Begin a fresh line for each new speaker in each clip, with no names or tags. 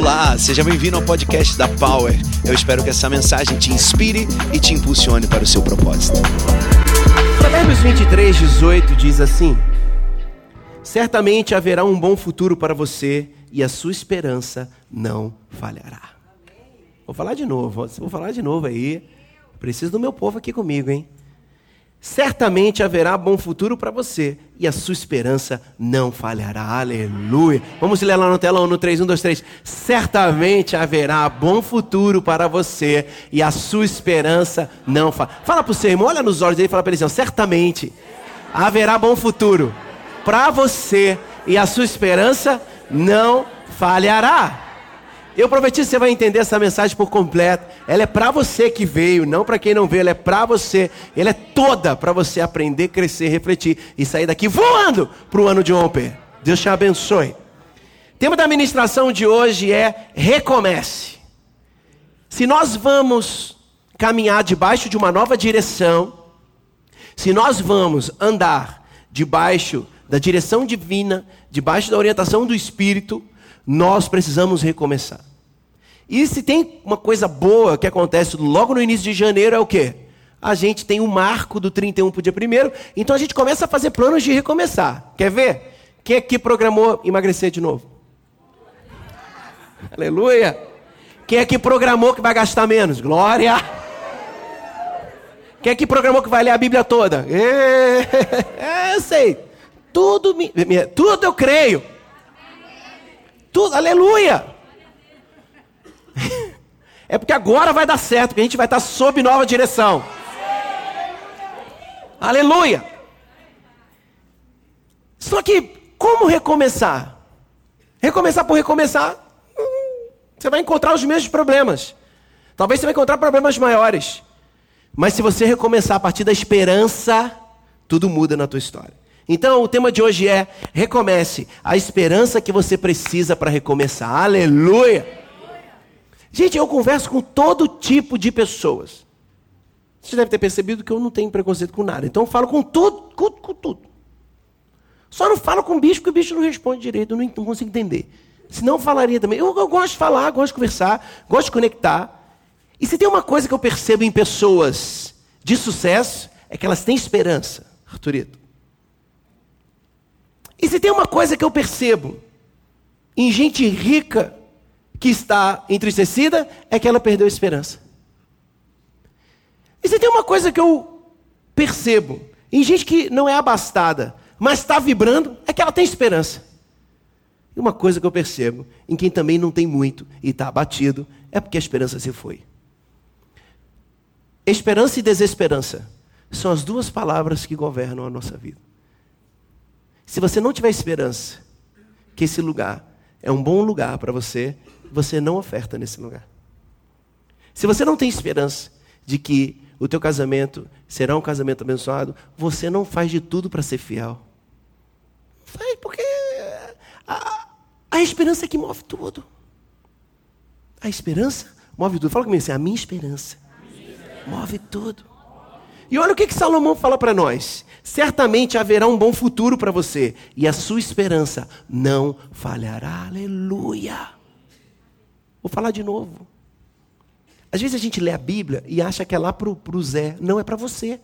Olá, seja bem-vindo ao podcast da Power. Eu espero que essa mensagem te inspire e te impulsione para o seu propósito.
Provérbios 23, 18 diz assim: Certamente haverá um bom futuro para você e a sua esperança não falhará. Vou falar de novo, vou falar de novo aí. Preciso do meu povo aqui comigo, hein? Certamente haverá bom futuro para você e a sua esperança não falhará. Aleluia. Vamos ler lá no telão no 3, 1, 2, 3. Certamente haverá bom futuro para você e a sua esperança não falhará. Fala para o seu irmão, olha nos olhos dele e fala para ele assim: certamente haverá bom futuro para você e a sua esperança não falhará. Eu prometi que você vai entender essa mensagem por completo. Ela é para você que veio, não para quem não veio. Ela é para você. Ela é toda para você aprender, crescer, refletir e sair daqui voando para o ano de ontem. Deus te abençoe. O tema da ministração de hoje é recomece. Se nós vamos caminhar debaixo de uma nova direção, se nós vamos andar debaixo da direção divina, debaixo da orientação do Espírito, nós precisamos recomeçar. E se tem uma coisa boa que acontece logo no início de janeiro, é o quê? A gente tem um marco do 31 para o dia 1 então a gente começa a fazer planos de recomeçar. Quer ver? Quem aqui programou emagrecer de novo? Aleluia! Quem aqui programou que vai gastar menos? Glória! Quem aqui programou que vai ler a Bíblia toda? É, eu sei. Tudo, tudo eu creio. Tudo, aleluia! É porque agora vai dar certo, porque a gente vai estar sob nova direção. Aleluia! Só que, como recomeçar? Recomeçar por recomeçar, você vai encontrar os mesmos problemas. Talvez você vai encontrar problemas maiores. Mas se você recomeçar a partir da esperança, tudo muda na tua história. Então, o tema de hoje é: recomece a esperança que você precisa para recomeçar. Aleluia! Gente, eu converso com todo tipo de pessoas. Você deve ter percebido que eu não tenho preconceito com nada. Então, eu falo com tudo, com, com tudo. Só não falo com o bicho, porque o bicho não responde direito, eu não, não consigo entender. Senão eu falaria também. Eu, eu gosto de falar, gosto de conversar, gosto de conectar. E se tem uma coisa que eu percebo em pessoas de sucesso, é que elas têm esperança, Arturito. E se tem uma coisa que eu percebo em gente rica que está entristecida, é que ela perdeu a esperança. E se tem uma coisa que eu percebo em gente que não é abastada, mas está vibrando, é que ela tem esperança. E uma coisa que eu percebo em quem também não tem muito e está abatido, é porque a esperança se foi. Esperança e desesperança são as duas palavras que governam a nossa vida. Se você não tiver esperança que esse lugar é um bom lugar para você, você não oferta nesse lugar. Se você não tem esperança de que o teu casamento será um casamento abençoado, você não faz de tudo para ser fiel. Faz porque a, a esperança é que move tudo. A esperança move tudo. Fala comigo assim, a minha esperança, a minha esperança. move tudo. E olha o que, que Salomão fala para nós. Certamente haverá um bom futuro para você, e a sua esperança não falhará. Aleluia. Vou falar de novo. Às vezes a gente lê a Bíblia e acha que é lá para o Zé. Não, é para você.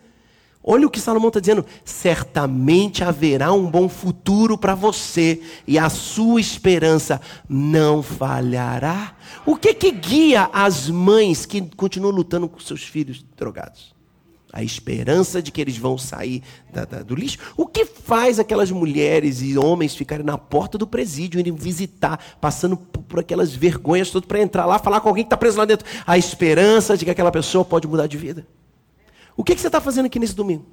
Olha o que Salomão está dizendo. Certamente haverá um bom futuro para você e a sua esperança não falhará. O que que guia as mães que continuam lutando com seus filhos drogados? A esperança de que eles vão sair da, da, do lixo. O que faz aquelas mulheres e homens ficarem na porta do presídio, irem visitar, passando por, por aquelas vergonhas todas para entrar lá, falar com alguém que está preso lá dentro? A esperança de que aquela pessoa pode mudar de vida. O que, que você está fazendo aqui nesse domingo?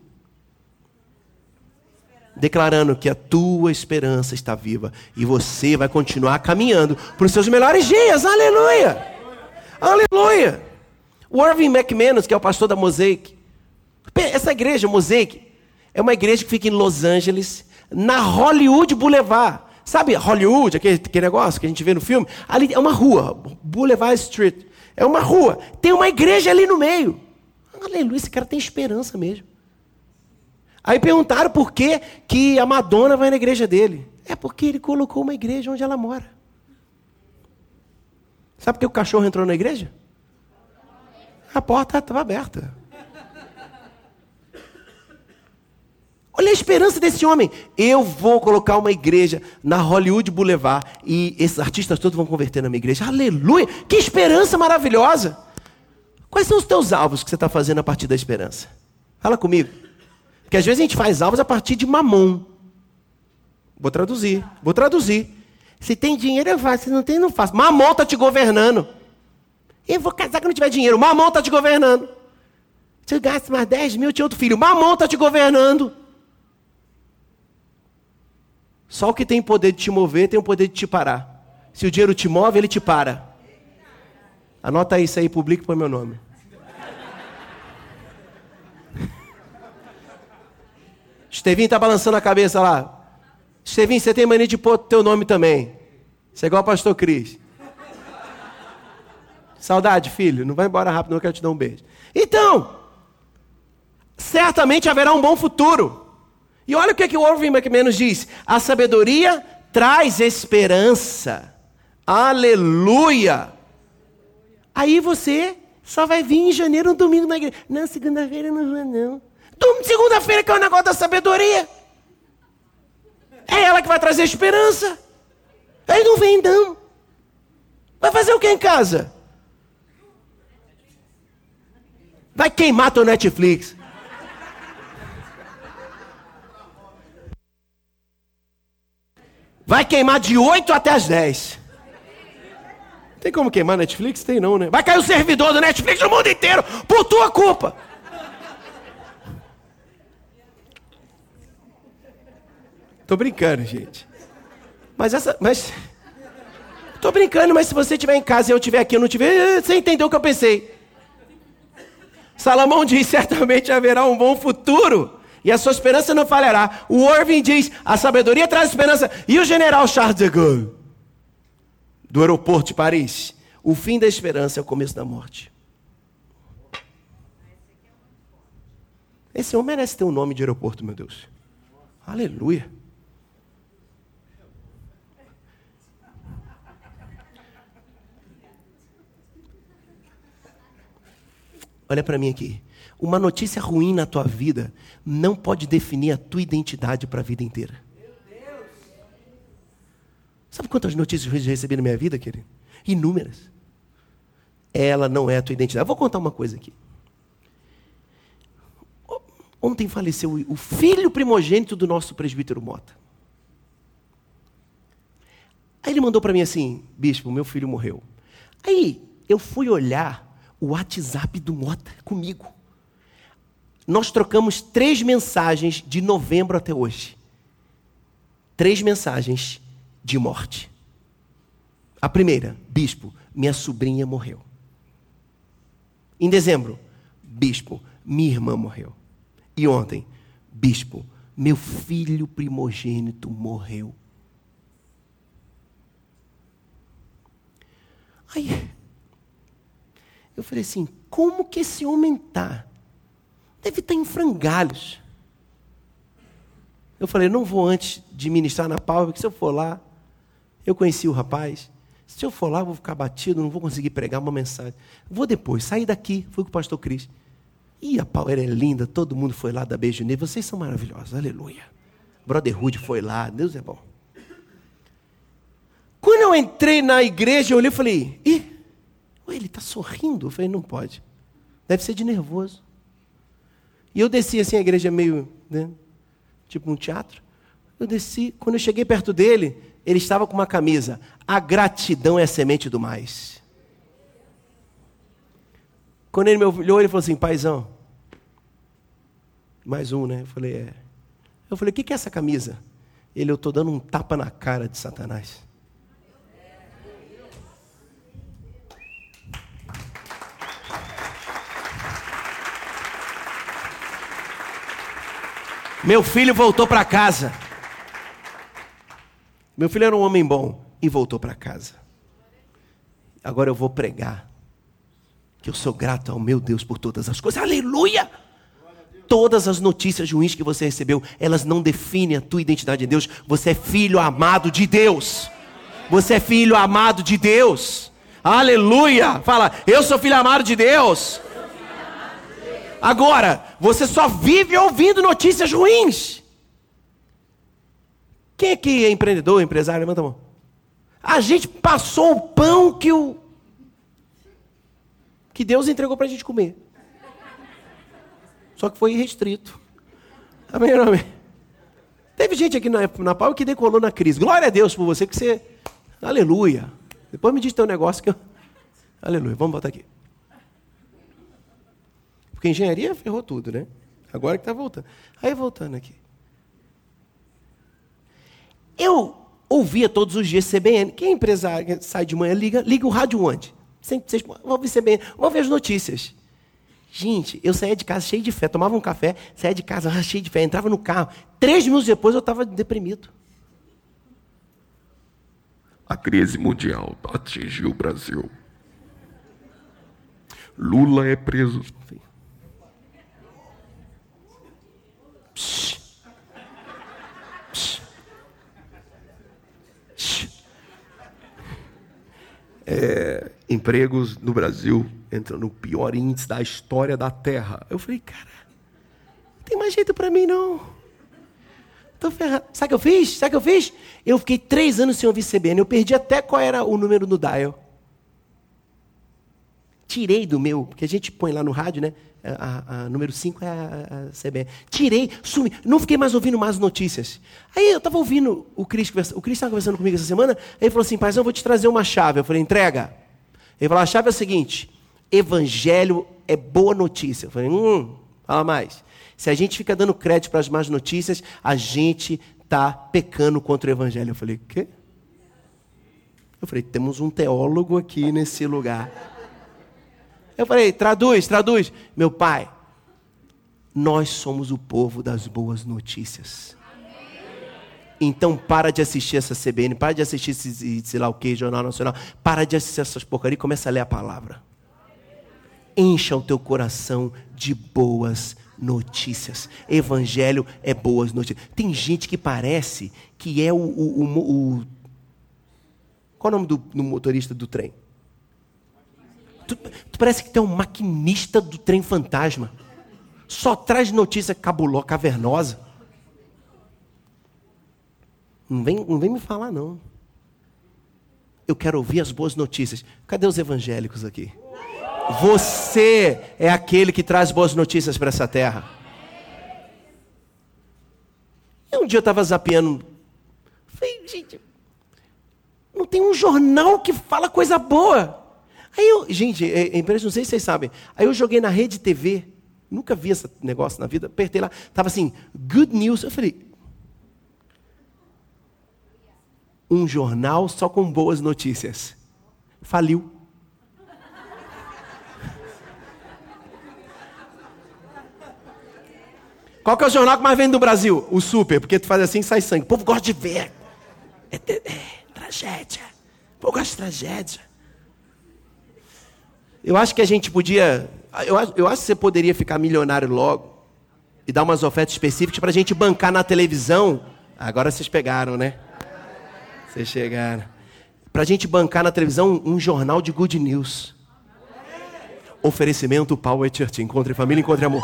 Declarando que a tua esperança está viva e você vai continuar caminhando para os seus melhores dias. Aleluia! Aleluia! O Irving McManus, que é o pastor da Mosaic, essa igreja, Mosaic, é uma igreja que fica em Los Angeles, na Hollywood Boulevard. Sabe Hollywood, aquele, aquele negócio que a gente vê no filme? Ali é uma rua, Boulevard Street. É uma rua. Tem uma igreja ali no meio. Aleluia, esse cara tem esperança mesmo. Aí perguntaram por que, que a Madonna vai na igreja dele. É porque ele colocou uma igreja onde ela mora. Sabe por que o cachorro entrou na igreja? A porta estava aberta. Olha a esperança desse homem. Eu vou colocar uma igreja na Hollywood Boulevard e esses artistas todos vão converter na minha igreja. Aleluia! Que esperança maravilhosa! Quais são os teus alvos que você está fazendo a partir da esperança? Fala comigo. Porque às vezes a gente faz alvos a partir de mamon. Vou traduzir, vou traduzir. Se tem dinheiro, eu faço. Se não tem, não faço. Mamon está te governando. Eu vou casar quando tiver dinheiro. Mamon está te governando. Se eu gasto mais 10 mil, eu tinha outro filho. Mamon está te governando. Só o que tem poder de te mover tem o poder de te parar. Se o dinheiro te move, ele te para. Anota isso aí, publique põe meu nome. Estevinho está balançando a cabeça lá. Estevinho, você tem mania de pôr teu nome também. Você é igual o pastor Cris. Saudade, filho. Não vai embora rápido, não quero te dar um beijo. Então, certamente haverá um bom futuro. E olha o que, que o McManus diz: a sabedoria traz esperança. Aleluia! Aí você só vai vir em janeiro, um domingo na igreja. Não, segunda-feira não vou, não. Segunda-feira que é o negócio da sabedoria. É ela que vai trazer esperança. Aí não vem, não. Vai fazer o que em casa? Vai queimar teu Netflix. Vai queimar de 8 até as 10. Tem como queimar Netflix? Tem não, né? Vai cair o servidor do Netflix no mundo inteiro por tua culpa. Tô brincando, gente. Mas essa, mas Tô brincando, mas se você estiver em casa e eu estiver aqui, eu não estiver, você entendeu o que eu pensei. Salomão diz: certamente haverá um bom futuro e a sua esperança não falhará. O Irving diz: a sabedoria traz esperança. E o general Charles de Gaulle, do aeroporto de Paris: o fim da esperança é o começo da morte. Esse homem merece ter um nome de aeroporto, meu Deus. Aleluia. Olha para mim aqui. Uma notícia ruim na tua vida não pode definir a tua identidade para a vida inteira. Sabe quantas notícias ruins eu recebi na minha vida, querido? Inúmeras. Ela não é a tua identidade. Eu vou contar uma coisa aqui. Ontem faleceu o filho primogênito do nosso presbítero Mota. Aí ele mandou para mim assim: Bispo, meu filho morreu. Aí eu fui olhar o WhatsApp do Mota comigo nós trocamos três mensagens de novembro até hoje. Três mensagens de morte. A primeira, bispo, minha sobrinha morreu. Em dezembro, bispo, minha irmã morreu. E ontem, bispo, meu filho primogênito morreu. Aí, eu falei assim: como que esse homem está? deve estar em frangalhos. Eu falei, não vou antes de ministrar na palma, porque se eu for lá, eu conheci o rapaz. Se eu for lá, eu vou ficar batido, não vou conseguir pregar uma mensagem. Vou depois, sair daqui, fui com o pastor Cris. E a Power é linda, todo mundo foi lá dar beijo nele. Vocês são maravilhosos, aleluia. Brotherhood foi lá, Deus é bom. Quando eu entrei na igreja, eu olhei e falei, ih, ele está sorrindo? Eu falei, não pode. Deve ser de nervoso. E eu desci assim, a igreja é meio, né, tipo um teatro. Eu desci, quando eu cheguei perto dele, ele estava com uma camisa. A gratidão é a semente do mais. Quando ele me olhou, ele falou assim: paizão. Mais um, né? Eu falei: é. Eu falei: o que é essa camisa? Ele, eu estou dando um tapa na cara de Satanás. Meu filho voltou para casa. Meu filho era um homem bom e voltou para casa. Agora eu vou pregar que eu sou grato ao meu Deus por todas as coisas. Aleluia! Todas as notícias ruins que você recebeu, elas não definem a tua identidade em Deus. Você é filho amado de Deus. Você é filho amado de Deus. Aleluia! Fala, eu sou filho amado de Deus. Agora, você só vive ouvindo notícias ruins. Quem que é empreendedor, empresário? Levanta a mão. A gente passou o pão que o que Deus entregou para a gente comer. Só que foi restrito. Amém amém? Teve gente aqui na, na Pau que decolou na crise. Glória a Deus por você que você. Aleluia. Depois me diz teu negócio que eu. Aleluia. Vamos botar aqui. Porque engenharia ferrou tudo, né? Agora que está voltando. Aí voltando aqui. Eu ouvia todos os dias CBN. Quem é empresário sai de manhã, liga, liga o rádio onde? Sempre, vocês vão ouvir CBN, vão ver as notícias. Gente, eu saía de casa cheio de fé, tomava um café, saía de casa ah, cheio de fé, entrava no carro. Três minutos depois eu estava deprimido.
A crise mundial atingiu o Brasil. Lula é preso.
Psh. Psh. Psh. É, empregos no Brasil entram no pior índice da história da Terra. Eu falei, cara, não tem mais jeito para mim não. Tô ferrado. Sabe o que eu fiz? Sabe o que eu fiz? Eu fiquei três anos sem ouvir CBN. Eu perdi até qual era o número no dial. Tirei do meu, porque a gente põe lá no rádio, né? A, a, a número 5 é a, a, CBN. Tirei, sumi. Não fiquei mais ouvindo mais notícias. Aí eu estava ouvindo o Cris, o Cris estava conversando comigo essa semana. Aí ele falou assim: Pai, eu vou te trazer uma chave. Eu falei: entrega. Ele falou: a chave é a seguinte: evangelho é boa notícia. Eu falei: hum, fala mais. Se a gente fica dando crédito para as más notícias, a gente está pecando contra o evangelho. Eu falei: quê? Eu falei: temos um teólogo aqui nesse lugar. Eu falei, traduz, traduz. Meu pai, nós somos o povo das boas notícias. Então para de assistir essa CBN, para de assistir esse, sei lá o que, Jornal Nacional, para de assistir essas porcarias e começa a ler a palavra. Encha o teu coração de boas notícias. Evangelho é boas notícias. Tem gente que parece que é o. o, o, o qual é o nome do, do motorista do trem? Tu, tu parece que tu é um maquinista do trem fantasma. Só traz notícia cabuló, cavernosa. Não vem, não vem me falar, não. Eu quero ouvir as boas notícias. Cadê os evangélicos aqui? Você é aquele que traz boas notícias para essa terra. E um dia eu estava zapeando. Falei, gente, não tem um jornal que fala coisa boa. Aí eu, gente, é, é não sei se vocês sabem. Aí eu joguei na rede TV, nunca vi esse negócio na vida, apertei lá, tava assim, good news. Eu falei, um jornal só com boas notícias. Faliu. Qual que é o jornal que mais vende no Brasil? O Super, porque tu faz assim e sai sangue. O povo gosta de ver. É, é, é tragédia. O povo gosta de tragédia. Eu acho que a gente podia. Eu, eu acho que você poderia ficar milionário logo e dar umas ofertas específicas para a gente bancar na televisão. Agora vocês pegaram, né? Vocês chegaram. Para a gente bancar na televisão um jornal de good news. Oferecimento Power Church. Encontre família, encontre amor.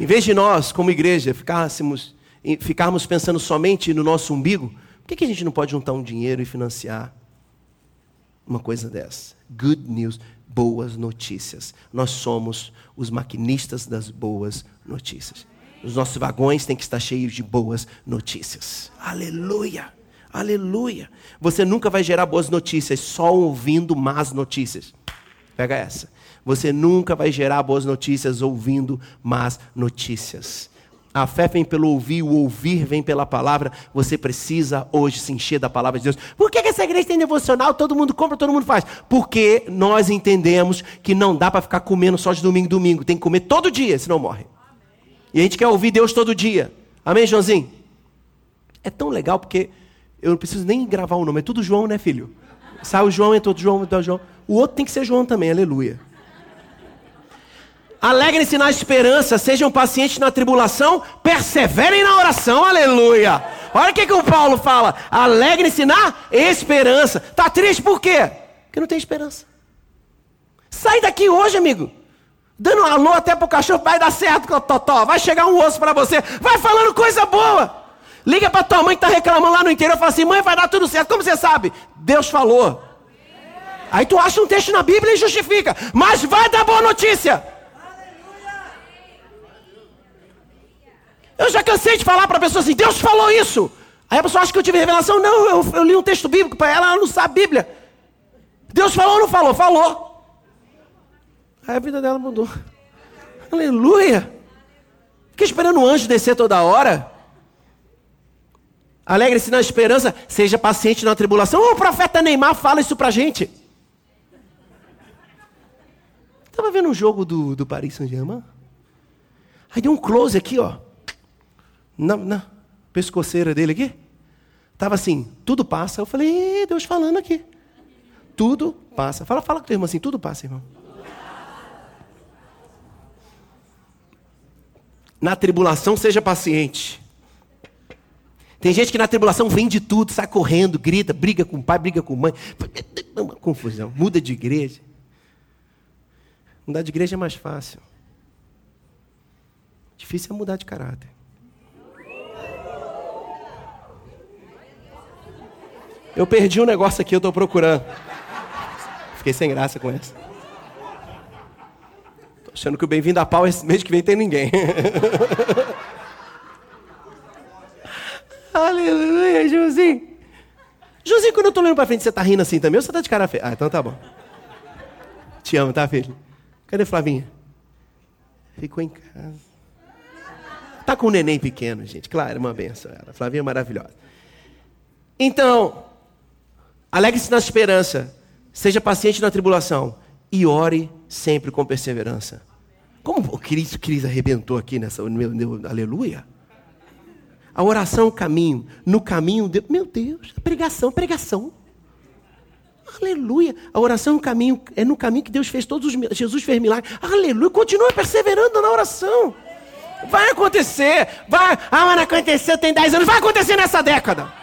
Em vez de nós, como igreja, ficássemos ficarmos pensando somente no nosso umbigo, por que, a gente não pode juntar um dinheiro e financiar uma coisa dessa? Good news, boas notícias. Nós somos os maquinistas das boas notícias. Os nossos vagões têm que estar cheios de boas notícias. Aleluia! Aleluia! Você nunca vai gerar boas notícias só ouvindo más notícias. Pega essa. Você nunca vai gerar boas notícias ouvindo más notícias. A fé vem pelo ouvir, o ouvir vem pela palavra. Você precisa hoje se encher da palavra de Deus. Por que, essa igreja tem devocional? Todo mundo compra, todo mundo faz. Porque nós entendemos que não dá para ficar comendo só de domingo em domingo. Tem que comer todo dia, senão morre. E a gente quer ouvir Deus todo dia. Amém, Joãozinho? É tão legal porque eu não preciso nem gravar o nome. É tudo João, né, filho? Sai o João, entra outro João, entra o João. O outro tem que ser João também, aleluia. Alegrem-se na esperança, sejam pacientes na tribulação, perseverem na oração, aleluia. Olha o que, que o Paulo fala: alegrem-se na esperança. Tá triste por quê? Porque não tem esperança. Sai daqui hoje, amigo. Dando um alô até pro cachorro, vai dar certo com o totó, vai chegar um osso para você, vai falando coisa boa. Liga para tua mãe que está reclamando lá no interior fala assim: mãe, vai dar tudo certo. Como você sabe? Deus falou. Aí tu acha um texto na Bíblia e justifica, mas vai dar boa notícia. Eu já cansei de falar para a pessoa assim: Deus falou isso. Aí a pessoa acha que eu tive revelação. Não, eu, eu li um texto bíblico para ela, ela não sabe Bíblia. Deus falou ou não falou? Falou. Aí a vida dela mudou. Aleluia. Fiquei esperando o anjo descer toda hora. Alegre-se na esperança, seja paciente na tribulação. O profeta Neymar fala isso pra gente. Estava vendo um jogo do, do Paris Saint-Germain. Aí deu um close aqui, ó. Na, na pescoceira dele aqui. Tava assim, tudo passa. Eu falei, Deus falando aqui. Tudo passa. Fala, fala com teu irmão assim, tudo passa, irmão. Na tribulação, seja paciente. Tem gente que na tribulação vende tudo, sai correndo, grita, briga com o pai, briga com a mãe. Uma confusão. Muda de igreja. Mudar de igreja é mais fácil. Difícil é mudar de caráter. Eu perdi um negócio aqui, eu estou procurando. Fiquei sem graça com essa. Tô achando que o bem-vindo a pau esse mês que vem tem ninguém. Aleluia, Joãozinho. Joãozinho, quando eu tô olhando pra frente, você tá rindo assim também ou você tá de cara feia? Ah, então tá bom. Te amo, tá, filho? Cadê Flavinha? Ficou em casa. Tá com um neném pequeno, gente. Claro, é uma benção ela. Flavinha é maravilhosa. Então, alegre-se na esperança. Seja paciente na tribulação. E ore sempre com perseverança. Como o Cris, Cris arrebentou aqui nessa. Meu, meu, aleluia. A oração o caminho. No caminho, de... meu Deus, pregação, pregação. Aleluia. A oração um caminho, é no caminho que Deus fez todos os Jesus fez milagres. Aleluia. Continua perseverando na oração. Vai acontecer. Vai. Ah, mas não aconteceu, tem 10 anos. Vai acontecer nessa década.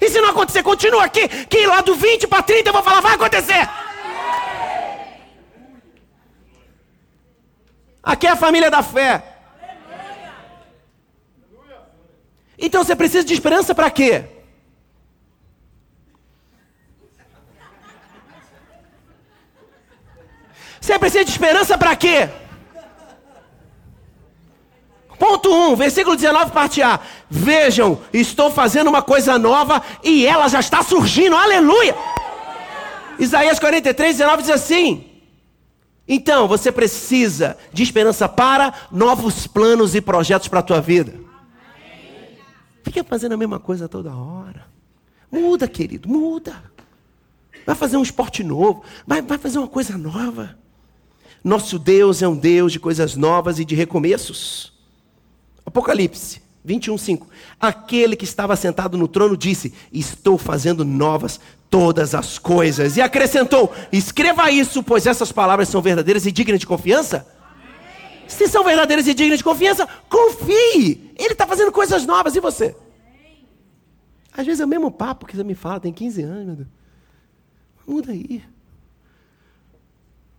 E se não acontecer, continua aqui. Que lá do 20 para 30 eu vou falar, vai acontecer. Aqui é a família da fé. Então você precisa de esperança para quê? Você precisa de esperança para quê? Ponto 1, versículo 19, parte A. Vejam, estou fazendo uma coisa nova e ela já está surgindo, aleluia! Isaías 43, 19 diz assim: Então você precisa de esperança para novos planos e projetos para a tua vida. Fica fazendo a mesma coisa toda hora. Muda, querido, muda. Vai fazer um esporte novo. Vai, vai fazer uma coisa nova. Nosso Deus é um Deus de coisas novas e de recomeços. Apocalipse 21, 5. Aquele que estava sentado no trono disse: Estou fazendo novas todas as coisas. E acrescentou: Escreva isso, pois essas palavras são verdadeiras e dignas de confiança. Se são verdadeiras e dignas de confiança, confie. Ele está fazendo coisas novas. E você? Às vezes é o mesmo papo que você me fala, tem 15 anos, meu Deus. Muda aí.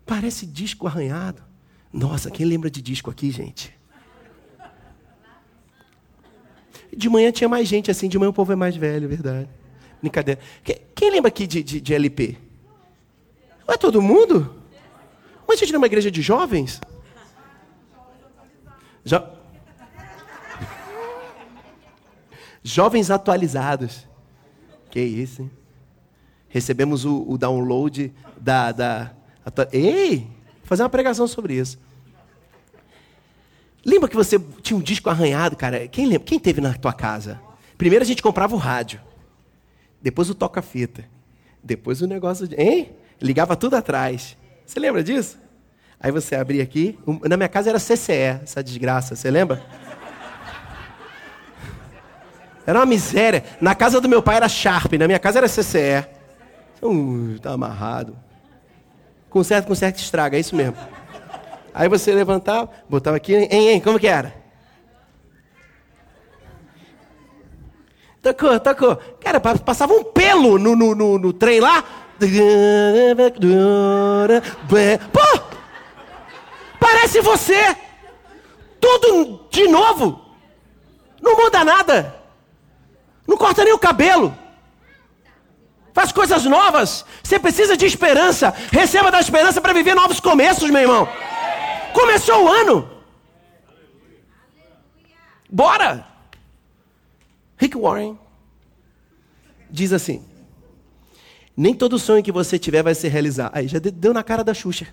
Parece disco arranhado. Nossa, quem lembra de disco aqui, gente? De manhã tinha mais gente assim, de manhã o povo é mais velho, verdade. Brincadeira. Quem, quem lembra aqui de, de, de LP? Não é todo mundo? Mas a gente não é uma igreja de jovens? Jo... Jovens atualizados. Que isso, hein? Recebemos o, o download da. da. Ei! Vou fazer uma pregação sobre isso. Lembra que você tinha um disco arranhado, cara? Quem lembra? Quem teve na tua casa? Primeiro a gente comprava o rádio. Depois o toca-fita. Depois o negócio de. Hein? Ligava tudo atrás. Você lembra disso? Aí você abria aqui. Na minha casa era CCE, essa desgraça, você lembra? Era uma miséria. Na casa do meu pai era Sharp, na minha casa era CCE. Uh, tá amarrado. Conserta, conserta, estraga, é isso mesmo. Aí você levantava, botava aqui, hein, hein, como que era? Tocou, tocou. Cara, passava um pelo no, no, no, no trem lá. Pô! Parece você! Tudo de novo! Não muda nada! Não corta nem o cabelo! Faz coisas novas! Você precisa de esperança! Receba da esperança para viver novos começos, meu irmão! Começou o ano! Bora! Rick Warren diz assim: Nem todo sonho que você tiver vai se realizar. Aí já deu na cara da Xuxa.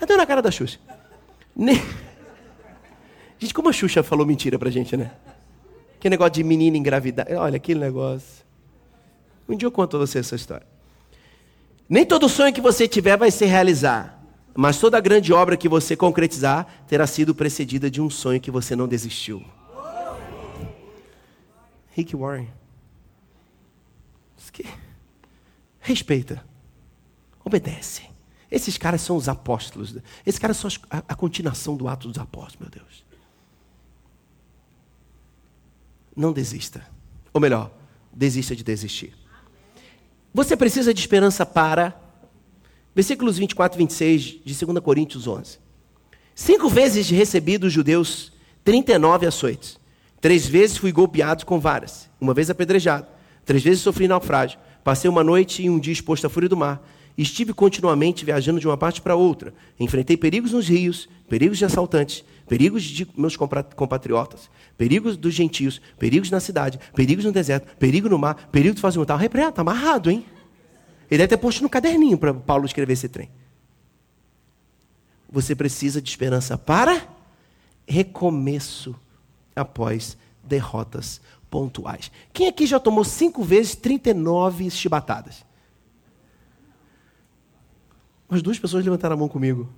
Já deu na cara da Xuxa. Nem... Gente, como a Xuxa falou mentira pra gente, né? Que negócio de menina engravidar. Olha, aquele negócio. Um dia eu conto a você essa história. Nem todo sonho que você tiver vai se realizar. Mas toda grande obra que você concretizar terá sido precedida de um sonho que você não desistiu. Rick Warren. Respeita. Obedece. Esses caras são os apóstolos. Esses caras são a, a continuação do ato dos apóstolos, meu Deus. Não desista. Ou melhor, desista de desistir. Você precisa de esperança para. Versículos 24 e 26 de 2 Coríntios 11. Cinco vezes recebi dos judeus 39 açoites. Três vezes fui golpeado com varas, uma vez apedrejado, três vezes sofri naufrágio. Passei uma noite e um dia exposto à fúria do mar. Estive continuamente viajando de uma parte para outra. Enfrentei perigos nos rios, perigos de assaltantes, perigos de meus compatriotas, perigos dos gentios, perigos na cidade, perigos no deserto, perigo no mar, perigo de fazer um tal. Repreenda, está amarrado, hein? Ele deve ter posto no caderninho para Paulo escrever esse trem. Você precisa de esperança para recomeço após derrotas pontuais. Quem aqui já tomou cinco vezes 39 chibatadas? As duas pessoas levantaram a mão comigo.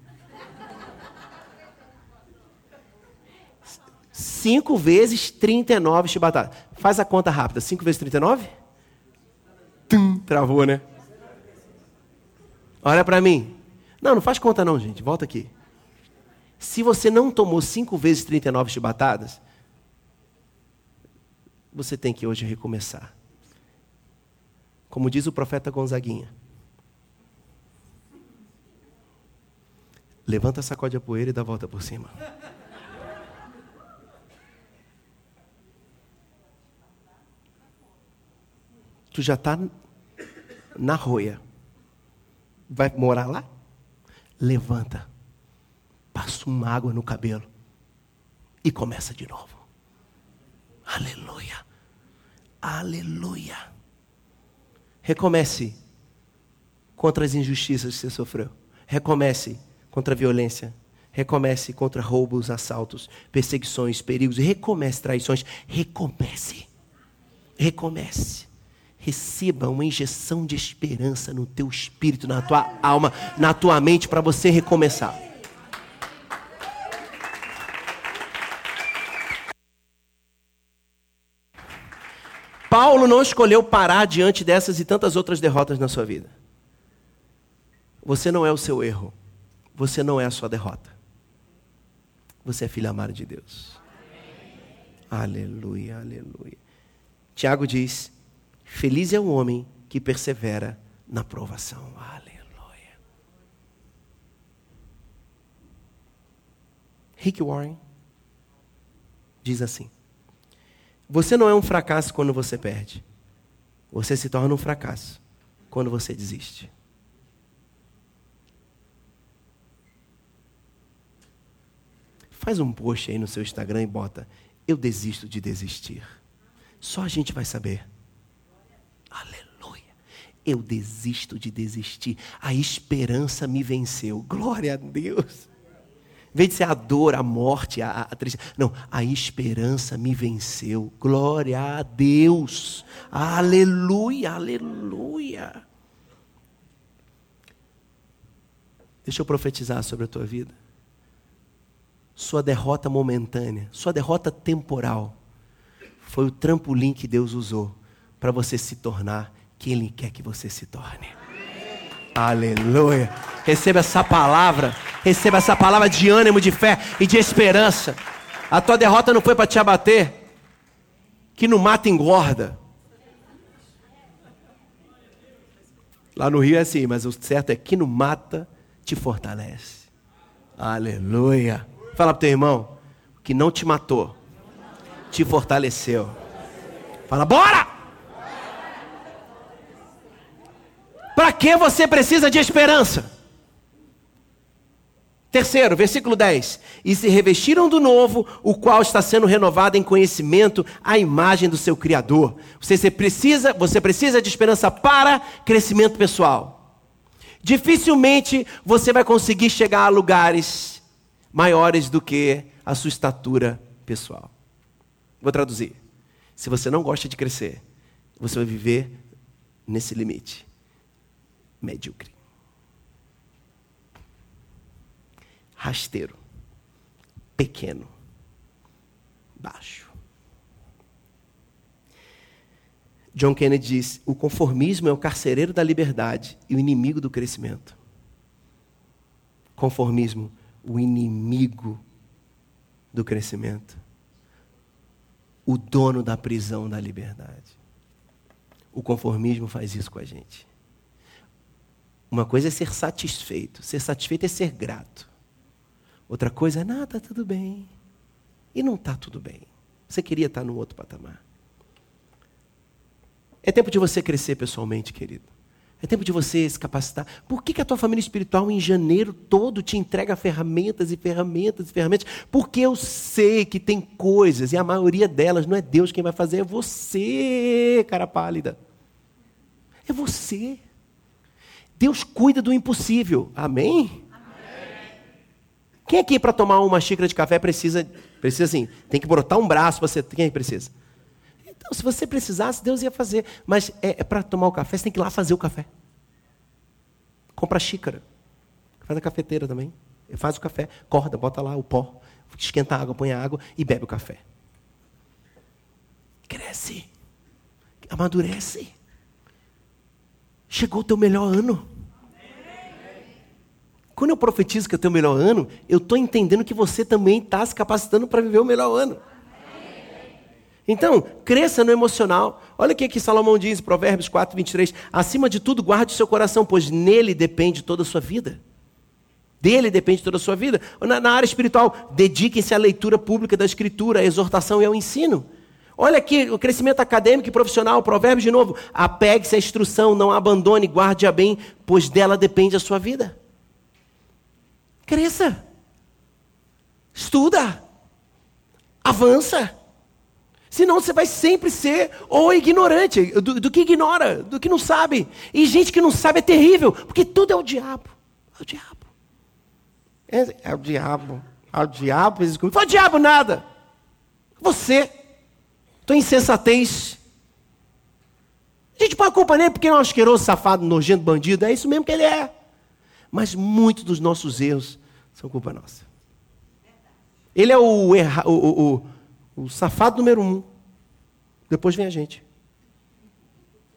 Cinco vezes 39 chibatadas. Faz a conta rápida. Cinco vezes 39? Tum, travou, né? Olha para mim. Não, não faz conta não, gente. Volta aqui. Se você não tomou cinco vezes 39 chibatadas, você tem que hoje recomeçar. Como diz o profeta Gonzaguinha. Levanta, sacode a poeira e dá a volta por cima. Tu já está na roia. Vai morar lá? Levanta. Passa uma água no cabelo. E começa de novo. Aleluia. Aleluia. Recomece contra as injustiças que você sofreu. Recomece contra a violência. Recomece contra roubos, assaltos, perseguições, perigos. Recomece traições. Recomece. Recomece. Receba uma injeção de esperança no teu espírito, na tua alma, na tua mente, para você recomeçar. Paulo não escolheu parar diante dessas e tantas outras derrotas na sua vida. Você não é o seu erro. Você não é a sua derrota. Você é filho amado de Deus. Aleluia, aleluia. Tiago diz: Feliz é o homem que persevera na provação. Aleluia. Rick Warren diz assim: você não é um fracasso quando você perde. Você se torna um fracasso quando você desiste. Faz um post aí no seu Instagram e bota: Eu desisto de desistir. Só a gente vai saber. Eu desisto de desistir. A esperança me venceu. Glória a Deus. Em vez de ser a dor, a morte, a, a tristeza. Não, a esperança me venceu. Glória a Deus. Aleluia, aleluia. Deixa eu profetizar sobre a tua vida. Sua derrota momentânea, sua derrota temporal, foi o trampolim que Deus usou para você se tornar quem Ele quer que você se torne. Aleluia. Receba essa palavra. Receba essa palavra de ânimo, de fé e de esperança. A tua derrota não foi para te abater. Que no mata engorda. Lá no Rio é assim, mas o certo é que no mata te fortalece. Aleluia. Fala para teu irmão que não te matou, te fortaleceu. Fala, bora! Para que você precisa de esperança? Terceiro, versículo 10. E se revestiram do novo, o qual está sendo renovado em conhecimento à imagem do seu Criador. Você precisa, você precisa de esperança para crescimento pessoal. Dificilmente você vai conseguir chegar a lugares maiores do que a sua estatura pessoal. Vou traduzir. Se você não gosta de crescer, você vai viver nesse limite medíocre. Rasteiro. Pequeno. Baixo. John Kennedy diz: o conformismo é o carcereiro da liberdade e o inimigo do crescimento. Conformismo, o inimigo do crescimento. O dono da prisão da liberdade. O conformismo faz isso com a gente. Uma coisa é ser satisfeito. Ser satisfeito é ser grato. Outra coisa é, nada, tá tudo bem. E não está tudo bem. Você queria estar num outro patamar. É tempo de você crescer pessoalmente, querido. É tempo de você se capacitar. Por que, que a tua família espiritual em janeiro todo te entrega ferramentas e ferramentas e ferramentas? Porque eu sei que tem coisas, e a maioria delas não é Deus quem vai fazer, é você, cara pálida. É você. Deus cuida do impossível. Amém? Quem aqui para tomar uma xícara de café precisa, precisa assim, tem que brotar um braço para você. Quem precisa? Então, se você precisasse, Deus ia fazer. Mas é, é para tomar o café, você tem que ir lá fazer o café. Compra a xícara. Faz a cafeteira também. Faz o café, corda, bota lá o pó, esquenta a água, põe a água e bebe o café. Cresce. Amadurece. Chegou o teu melhor ano. Quando eu profetizo que é o teu melhor ano, eu estou entendendo que você também está se capacitando para viver o melhor ano. Então, cresça no emocional. Olha o que, que Salomão diz, Provérbios 4, 23. Acima de tudo, guarde seu coração, pois nele depende toda a sua vida. Dele depende toda a sua vida. Na, na área espiritual, dediquem-se à leitura pública da Escritura, à exortação e ao ensino. Olha aqui o crescimento acadêmico e profissional, provérbios de novo. Apegue-se à instrução, não abandone, guarde-a bem, pois dela depende a sua vida. Cresça. Estuda. Avança. Senão você vai sempre ser ou ignorante, do, do, que ignora, do que não sabe. E gente que não sabe é terrível, porque tudo é o diabo. É o diabo. É, é o diabo. É o diabo. Não foi o diabo nada. Você tua insensatez. A gente põe a culpa nele porque é um asqueroso, safado, nojento, bandido. É isso mesmo que ele é. Mas muitos dos nossos erros são culpa nossa. Ele é o, erra, o, o, o, o safado número um. Depois vem a gente.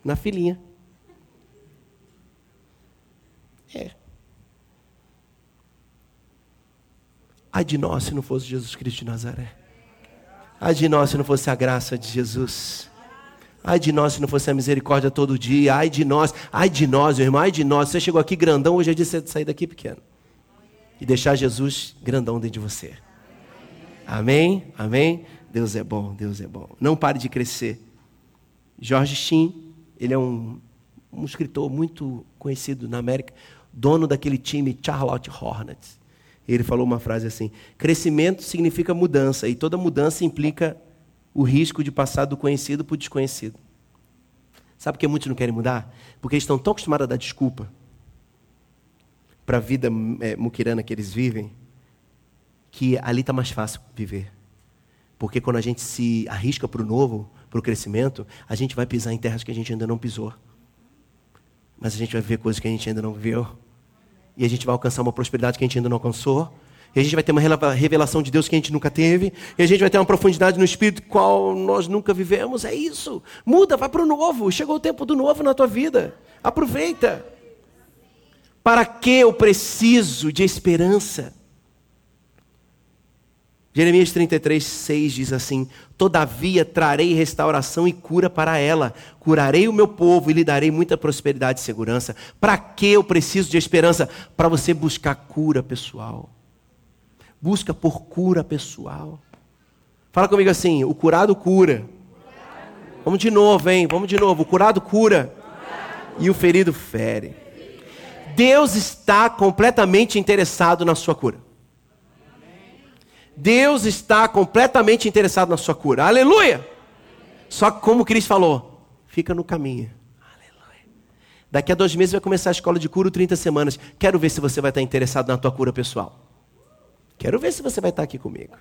Na filinha. É. Ai de nós se não fosse Jesus Cristo de Nazaré. Ai de nós se não fosse a graça de Jesus. Ai de nós se não fosse a misericórdia todo dia. Ai de nós, ai de nós, meu irmão, ai de nós. Você chegou aqui grandão, hoje é dia de sair daqui pequeno. E deixar Jesus grandão dentro de você. Amém? Amém? Deus é bom, Deus é bom. Não pare de crescer. Jorge Shin, ele é um, um escritor muito conhecido na América, dono daquele time Charlotte Hornets. Ele falou uma frase assim: crescimento significa mudança, e toda mudança implica o risco de passar do conhecido para o desconhecido. Sabe por que muitos não querem mudar? Porque eles estão tão acostumados a dar desculpa para a vida é, muquirana que eles vivem, que ali está mais fácil viver. Porque quando a gente se arrisca para o novo, para o crescimento, a gente vai pisar em terras que a gente ainda não pisou. Mas a gente vai ver coisas que a gente ainda não viu e a gente vai alcançar uma prosperidade que a gente ainda não alcançou. E a gente vai ter uma revelação de Deus que a gente nunca teve. E a gente vai ter uma profundidade no Espírito qual nós nunca vivemos. É isso. Muda, vai para o novo. Chegou o tempo do novo na tua vida. Aproveita. Para que eu preciso de esperança? Jeremias 33, 6 diz assim: Todavia trarei restauração e cura para ela, curarei o meu povo e lhe darei muita prosperidade e segurança. Para que eu preciso de esperança? Para você buscar cura pessoal. Busca por cura pessoal. Fala comigo assim: o curado cura. Vamos de novo, hein? Vamos de novo. O curado cura e o ferido fere. Deus está completamente interessado na sua cura. Deus está completamente interessado na sua cura. Aleluia! Só que como Cristo falou, fica no caminho. Aleluia. Daqui a dois meses vai começar a escola de cura, 30 semanas. Quero ver se você vai estar interessado na tua cura pessoal. Quero ver se você vai estar aqui comigo.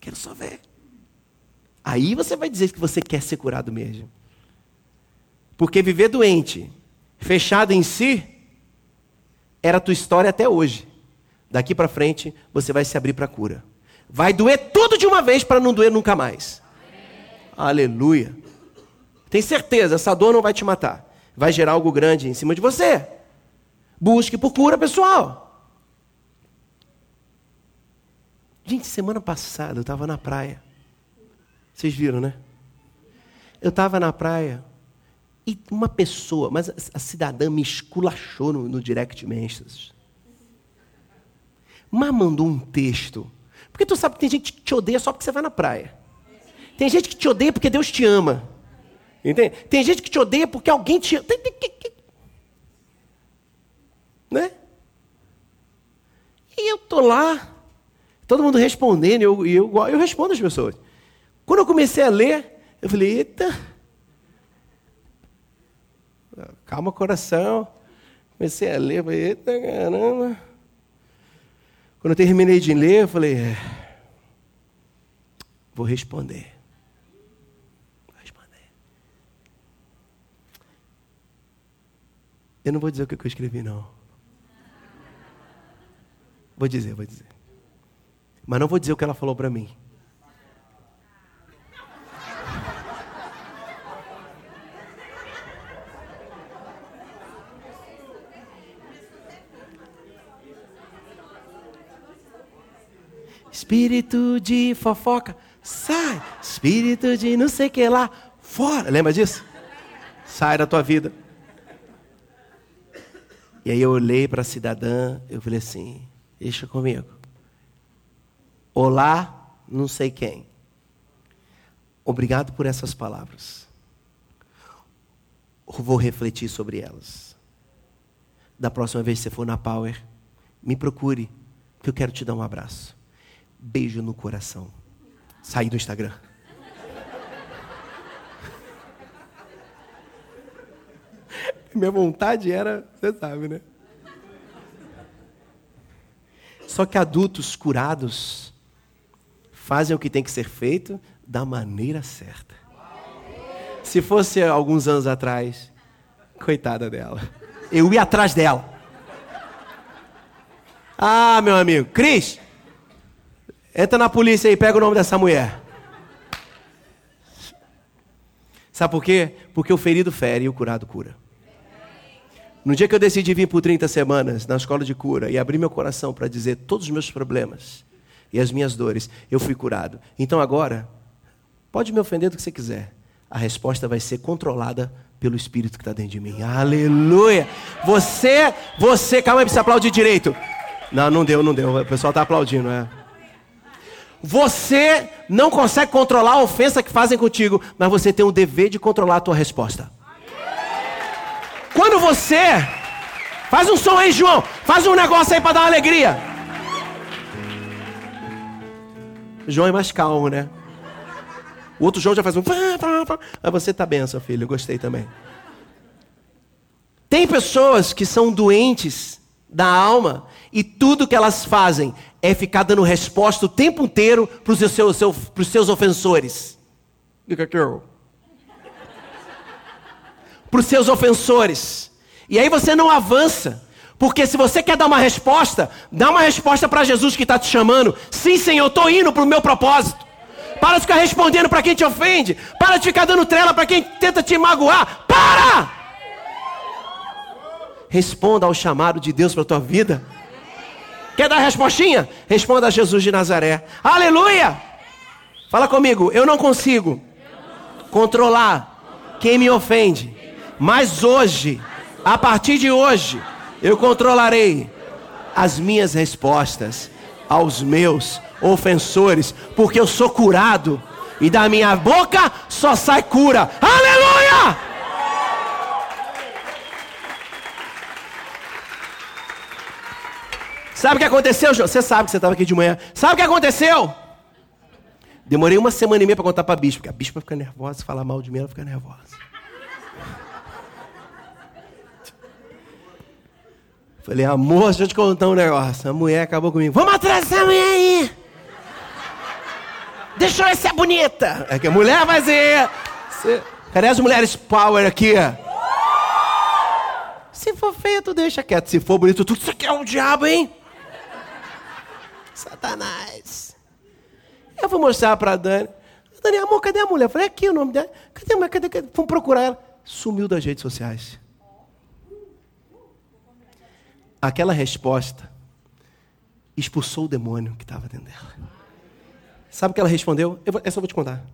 Quero só ver. Aí você vai dizer que você quer ser curado mesmo. Porque viver doente, fechado em si, era a tua história até hoje. Daqui para frente, você vai se abrir para a cura. Vai doer tudo de uma vez para não doer nunca mais. Aleluia. Tem certeza, essa dor não vai te matar. Vai gerar algo grande em cima de você. Busque por cura pessoal. Gente, semana passada eu estava na praia. Vocês viram, né? Eu estava na praia e uma pessoa, mas a cidadã me esculachou no, no direct messages mas mandou um texto. Porque tu sabe que tem gente que te odeia só porque você vai na praia. Tem gente que te odeia porque Deus te ama. Entende? Tem gente que te odeia porque alguém te ama. Né? E eu tô lá, todo mundo respondendo, eu, eu, eu respondo as pessoas. Quando eu comecei a ler, eu falei, eita. Calma, coração. Comecei a ler, falei, eita caramba. Quando eu terminei de ler, eu falei: é, vou responder. Vou responder. Eu não vou dizer o que eu escrevi, não. Vou dizer, vou dizer. Mas não vou dizer o que ela falou para mim. Espírito de fofoca, sai. Espírito de não sei que lá, fora. Lembra disso? Sai da tua vida. E aí eu olhei para a cidadã, eu falei assim: deixa comigo. Olá, não sei quem. Obrigado por essas palavras. vou refletir sobre elas. Da próxima vez que você for na Power, me procure, que eu quero te dar um abraço beijo no coração. Saí do Instagram. Minha vontade era, você sabe, né? Só que adultos curados fazem o que tem que ser feito da maneira certa. Se fosse alguns anos atrás, coitada dela. Eu ia atrás dela. Ah, meu amigo, Cris, Entra na polícia aí, pega o nome dessa mulher. Sabe por quê? Porque o ferido fere e o curado cura. No dia que eu decidi vir por 30 semanas na escola de cura e abrir meu coração para dizer todos os meus problemas e as minhas dores, eu fui curado. Então agora, pode me ofender do que você quiser. A resposta vai ser controlada pelo Espírito que está dentro de mim. Aleluia! Você, você, calma aí, precisa aplaudir direito. Não, não deu, não deu. O pessoal está aplaudindo, é. Você não consegue controlar a ofensa que fazem contigo, mas você tem o dever de controlar a tua resposta. Quando você faz um som aí, João, faz um negócio aí para dar uma alegria. João é mais calmo, né? O outro João já faz um. Mas você tá seu filho. Gostei também. Tem pessoas que são doentes da alma e tudo que elas fazem é ficar dando resposta o tempo inteiro para os seus, seu, seus ofensores. Para os seus ofensores. E aí você não avança. Porque se você quer dar uma resposta, dá uma resposta para Jesus que está te chamando. Sim, Senhor, eu estou indo para o meu propósito. Para de ficar respondendo para quem te ofende. Para de ficar dando trela para quem tenta te magoar. Para! Responda ao chamado de Deus para a tua vida. Quer dar a respostinha? Responda a Jesus de Nazaré. Aleluia! Fala comigo, eu não consigo controlar quem me ofende, mas hoje, a partir de hoje, eu controlarei as minhas respostas aos meus ofensores, porque eu sou curado e da minha boca só sai cura. Aleluia! Sabe o que aconteceu, João? Você sabe que você estava aqui de manhã. Sabe o que aconteceu? Demorei uma semana e meia para contar para a bispa, porque a bispa fica nervosa, se falar mal de mim, ela fica nervosa. Falei, amor, deixa eu te contar um negócio. A mulher acabou comigo. Vamos atrás dessa mulher aí! Deixa eu ver se é bonita. É que a mulher vai ser. Cadê as mulheres power aqui? Se for feio, tu deixa quieto. Se for bonito, tu. Isso aqui é um diabo, hein? Satanás. Eu vou mostrar para a Dani. Dani, amor, cadê a mulher? Eu falei, aqui o nome dela. Cadê a mulher? Cadê, cadê? Vamos procurar ela. Sumiu das redes sociais. Aquela resposta expulsou o demônio que estava dentro dela. Sabe o que ela respondeu? Eu vou, essa eu vou te contar.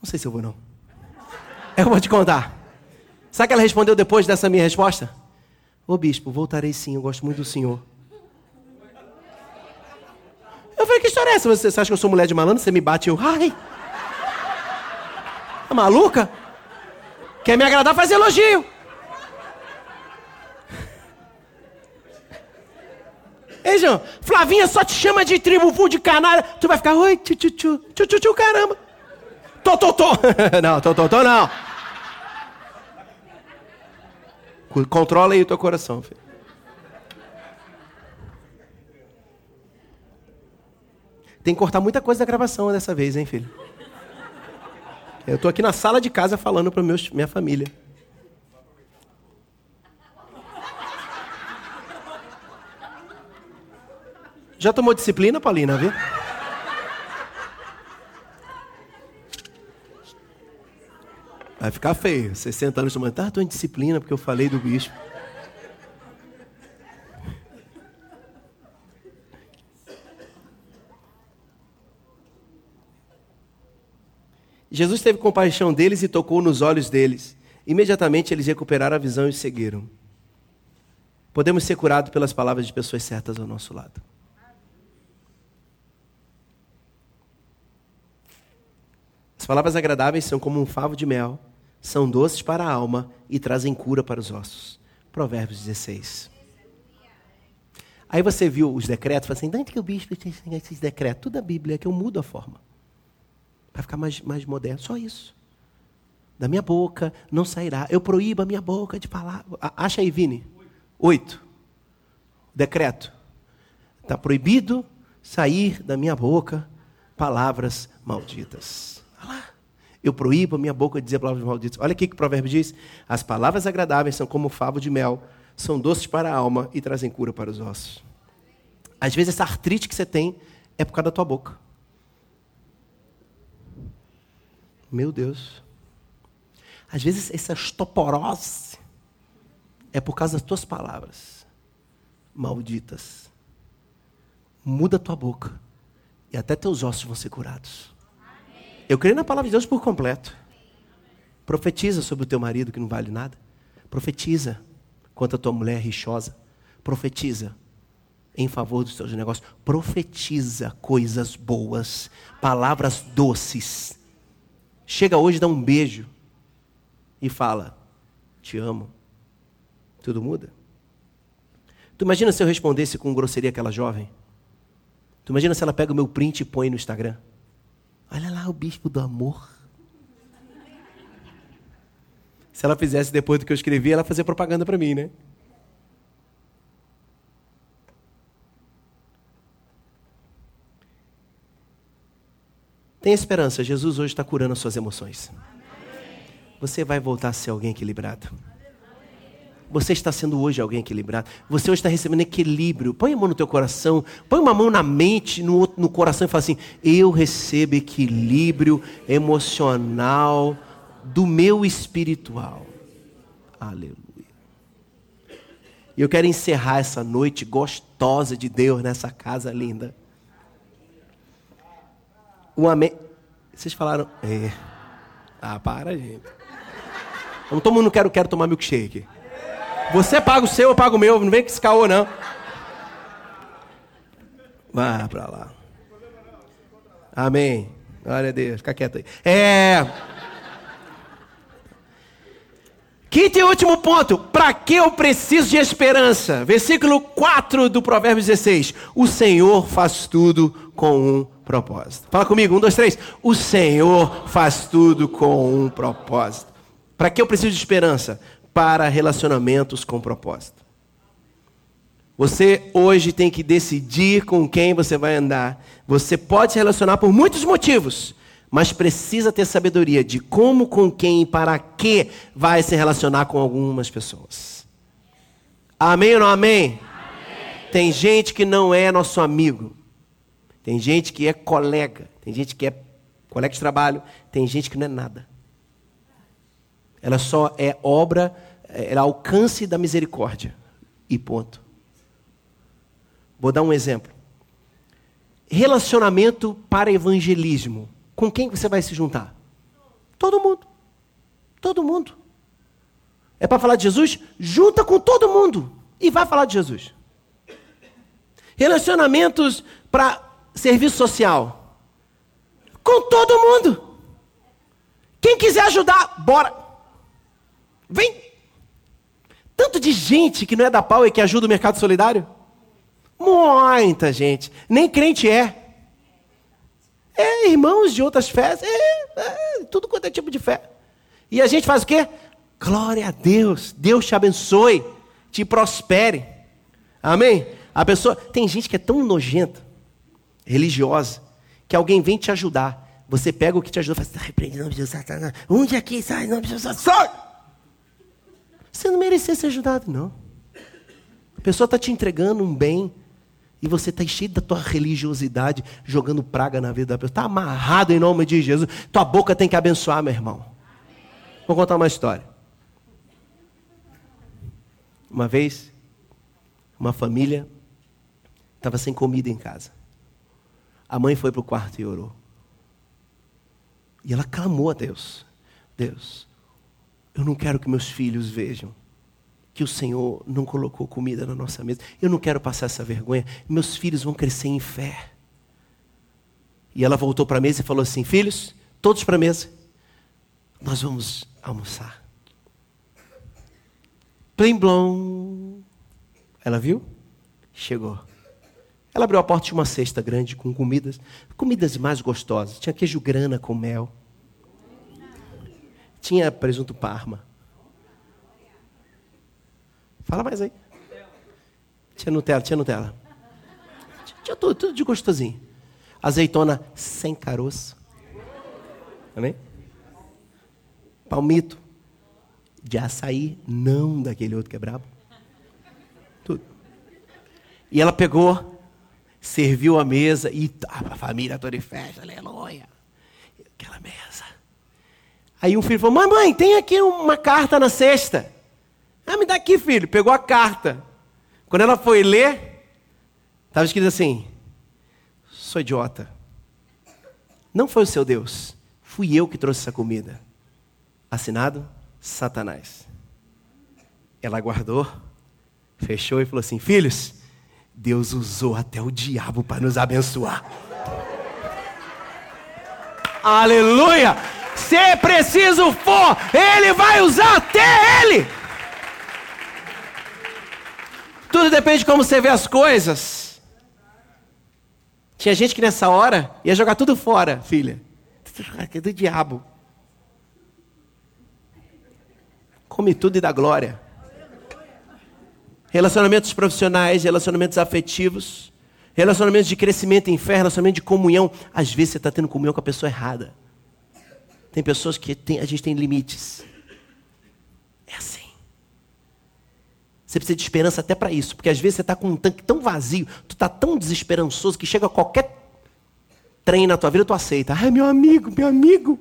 Não sei se eu vou, não. Eu vou te contar. Sabe o que ela respondeu depois dessa minha resposta? Ô bispo, voltarei sim, eu gosto muito do senhor. Eu falei, que história é essa? Você, você acha que eu sou mulher de malandro? Você me bate e eu, ai. Tá maluca? Quer me agradar, faz elogio. Ei, João, Flavinha só te chama de tribo de canalha. Tu vai ficar, oi, tchu, tchu, tchu, tchu, tchu, tchu caramba. Tô, tô, tô. não, tô, tô, tô, não. Controla aí o teu coração, filho. Tem que cortar muita coisa da gravação dessa vez, hein, filho? Eu tô aqui na sala de casa falando para minha família. Já tomou disciplina, Paulina, viu? Vai ficar feio. 60 anos tomando, tá, tô em disciplina porque eu falei do bispo. Jesus teve compaixão deles e tocou nos olhos deles. Imediatamente eles recuperaram a visão e seguiram. Podemos ser curados pelas palavras de pessoas certas ao nosso lado. As palavras agradáveis são como um favo de mel, são doces para a alma e trazem cura para os ossos. Provérbios 16. Aí você viu os decretos, fala assim, onde que o bispo tem esses decretos? Tudo a Bíblia, é que eu mudo a forma. Para ficar mais, mais moderno, só isso. Da minha boca não sairá. Eu proíbo a minha boca de falar. Acha aí, Vini. Oito. Decreto. Está proibido sair da minha boca palavras malditas. Eu proíbo a minha boca de dizer palavras malditas. Olha aqui que o provérbio diz: As palavras agradáveis são como favo de mel, são doces para a alma e trazem cura para os ossos. Às vezes essa artrite que você tem é por causa da tua boca. Meu Deus. Às vezes essa estoporose é por causa das tuas palavras malditas. Muda a tua boca e até teus ossos vão ser curados. Eu creio na palavra de Deus por completo. Profetiza sobre o teu marido que não vale nada. Profetiza quanto a tua mulher rixosa. Profetiza em favor dos teus negócios. Profetiza coisas boas, palavras doces. Chega hoje, dá um beijo e fala: Te amo. Tudo muda. Tu imagina se eu respondesse com grosseria aquela jovem? Tu imagina se ela pega o meu print e põe no Instagram? Olha lá o bispo do amor. Se ela fizesse depois do que eu escrevi, ela fazia propaganda para mim, né? Tenha esperança, Jesus hoje está curando as suas emoções. Você vai voltar a ser alguém equilibrado. Você está sendo hoje alguém equilibrado. Você hoje está recebendo equilíbrio. Põe a mão no teu coração, põe uma mão na mente, no, no coração e fala assim: Eu recebo equilíbrio emocional do meu espiritual. Aleluia. E eu quero encerrar essa noite gostosa de Deus nessa casa linda. Um amém. Vocês falaram. É. Ah, para, gente. Não todo mundo quer, quero tomar milkshake. Você paga o seu, eu pago o meu. Não vem com esse caô, não. Vá pra lá. Amém. Glória a Deus. Fica quieto aí. É. Quinto e último ponto. Para que eu preciso de esperança? Versículo 4 do Provérbio 16. O Senhor faz tudo com um propósito. Fala comigo. Um, dois, três. O Senhor faz tudo com um propósito. Para que eu preciso de esperança? Para relacionamentos com propósito. Você hoje tem que decidir com quem você vai andar. Você pode se relacionar por muitos motivos, mas precisa ter sabedoria de como, com quem e para que vai se relacionar com algumas pessoas. Amém ou não amém? amém? Tem gente que não é nosso amigo. Tem gente que é colega. Tem gente que é colega de trabalho. Tem gente que não é nada. Ela só é obra, ela é alcance da misericórdia. E ponto. Vou dar um exemplo. Relacionamento para evangelismo. Com quem você vai se juntar? Todo mundo. Todo mundo. É para falar de Jesus? Junta com todo mundo e vai falar de Jesus. Relacionamentos para serviço social. Com todo mundo. Quem quiser ajudar, bora. Vem. Tanto de gente que não é da pau e que ajuda o mercado solidário. Muita gente. Nem crente é. É, irmãos de outras fés. É, é, tudo quanto é tipo de fé. E a gente faz o quê? Glória a Deus. Deus te abençoe. Te prospere. Amém? A pessoa. Tem gente que é tão nojenta, religiosa, que alguém vem te ajudar. Você pega o que te ajuda e fala, está repreendendo nome de Satanás. Onde aqui sai nome de Jesus? Sai! Você não merecia ser ajudado, não. A pessoa está te entregando um bem e você está cheio da tua religiosidade, jogando praga na vida da pessoa. Está amarrado em nome de Jesus. Tua boca tem que abençoar, meu irmão. Vou contar uma história. Uma vez, uma família estava sem comida em casa. A mãe foi para o quarto e orou. E ela clamou a Deus: Deus, eu não quero que meus filhos vejam que o Senhor não colocou comida na nossa mesa. Eu não quero passar essa vergonha. Meus filhos vão crescer em fé. E ela voltou para a mesa e falou assim: Filhos, todos para a mesa. Nós vamos almoçar. Plim blom. Ela viu? Chegou. Ela abriu a porta de uma cesta grande com comidas, comidas mais gostosas. Tinha queijo grana com mel. Tinha presunto parma. Fala mais aí. Tinha Nutella, tinha Nutella. Tinha tudo, tudo de gostosinho. Azeitona sem caroço. Amém? Palmito. De açaí, não daquele outro que é brabo. Tudo. E ela pegou, serviu a mesa e a família toda em festa, aleluia. Aquela mesa. Aí um filho falou: Mamãe, tem aqui uma carta na cesta. Ah, me dá aqui, filho. Pegou a carta. Quando ela foi ler, estava escrito assim: Sou idiota. Não foi o seu Deus. Fui eu que trouxe essa comida. Assinado Satanás. Ela guardou, fechou e falou assim: Filhos, Deus usou até o diabo para nos abençoar. Aleluia! Se preciso for, Ele vai usar até Ele. Tudo depende de como você vê as coisas. Tinha gente que nessa hora ia jogar tudo fora, filha. É do diabo. Come tudo e dá glória. Relacionamentos profissionais, relacionamentos afetivos, relacionamentos de crescimento em fé, relacionamento de comunhão. Às vezes você está tendo comunhão com a pessoa errada. Tem pessoas que tem, a gente tem limites. É assim. Você precisa de esperança até para isso, porque às vezes você está com um tanque tão vazio, tu está tão desesperançoso que chega qualquer trem na tua vida tu aceita. Ai, meu amigo, meu amigo.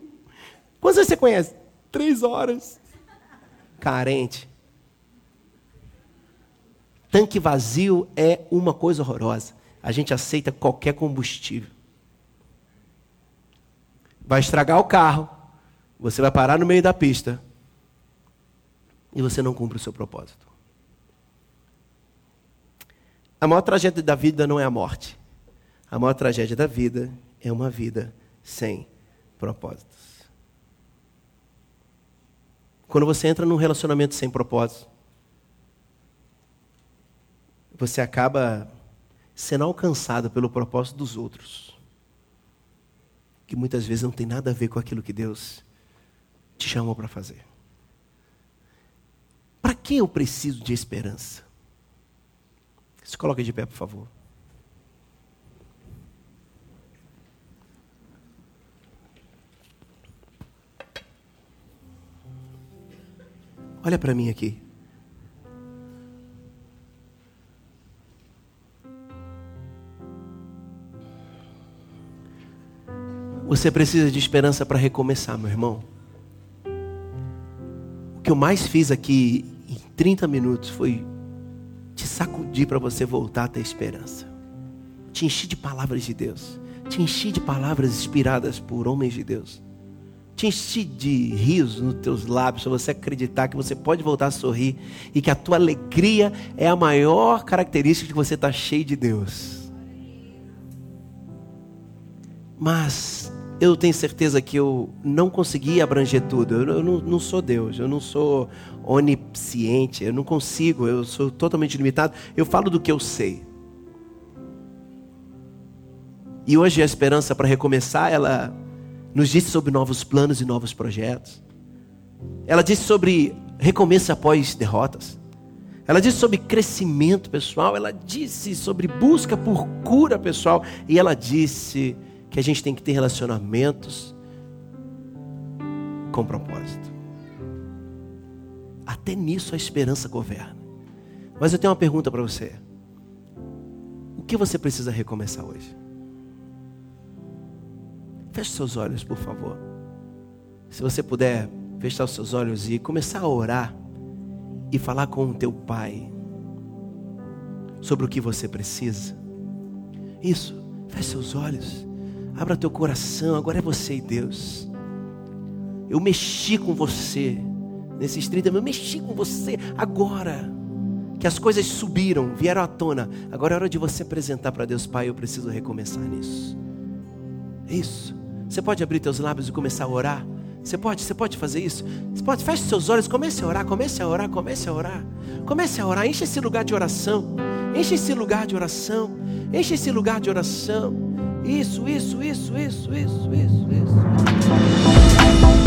Quantas vezes você conhece? Três horas. Carente. Tanque vazio é uma coisa horrorosa. A gente aceita qualquer combustível. Vai estragar o carro, você vai parar no meio da pista e você não cumpre o seu propósito. A maior tragédia da vida não é a morte. A maior tragédia da vida é uma vida sem propósitos. Quando você entra num relacionamento sem propósito, você acaba sendo alcançado pelo propósito dos outros, que muitas vezes não tem nada a ver com aquilo que Deus te chamou para fazer. Para que eu preciso de esperança? Se coloque de pé, por favor. Olha para mim aqui. Você precisa de esperança para recomeçar, meu irmão. O que eu mais fiz aqui em 30 minutos foi te sacudir para você voltar a ter esperança. Te enchi de palavras de Deus. Te enchi de palavras inspiradas por homens de Deus te enchi de rios nos teus lábios, para você acreditar que você pode voltar a sorrir e que a tua alegria é a maior característica de que você está cheio de Deus. Mas eu tenho certeza que eu não consegui abranger tudo. Eu, não, não, sou Deus, eu não sou onisciente, eu não consigo, eu sou totalmente limitado. Eu falo do que eu sei. E hoje a esperança para recomeçar, ela nos disse sobre novos planos e novos projetos. Ela disse sobre recomeço após derrotas. Ela disse sobre crescimento pessoal. Ela disse sobre busca por cura pessoal. E ela disse que a gente tem que ter relacionamentos com propósito. Até nisso a esperança governa. Mas eu tenho uma pergunta para você. O que você precisa recomeçar hoje? Feche seus olhos, por favor. Se você puder fechar os seus olhos e começar a orar e falar com o teu pai sobre o que você precisa. Isso, feche seus olhos. Abra teu coração, agora é você e Deus. Eu mexi com você nesses 30 minutos, eu mexi com você agora. Que as coisas subiram, vieram à tona. Agora é hora de você apresentar para Deus, Pai, eu preciso recomeçar nisso. Isso. Você pode abrir teus lábios e começar a orar? Você pode, você pode fazer isso? Você pode, feche seus olhos, comece a orar, comece a orar, comece a orar. Comece a orar, enche esse lugar de oração. Enche esse lugar de oração. Enche esse lugar de oração. Isso, isso, isso, isso, isso, isso, isso.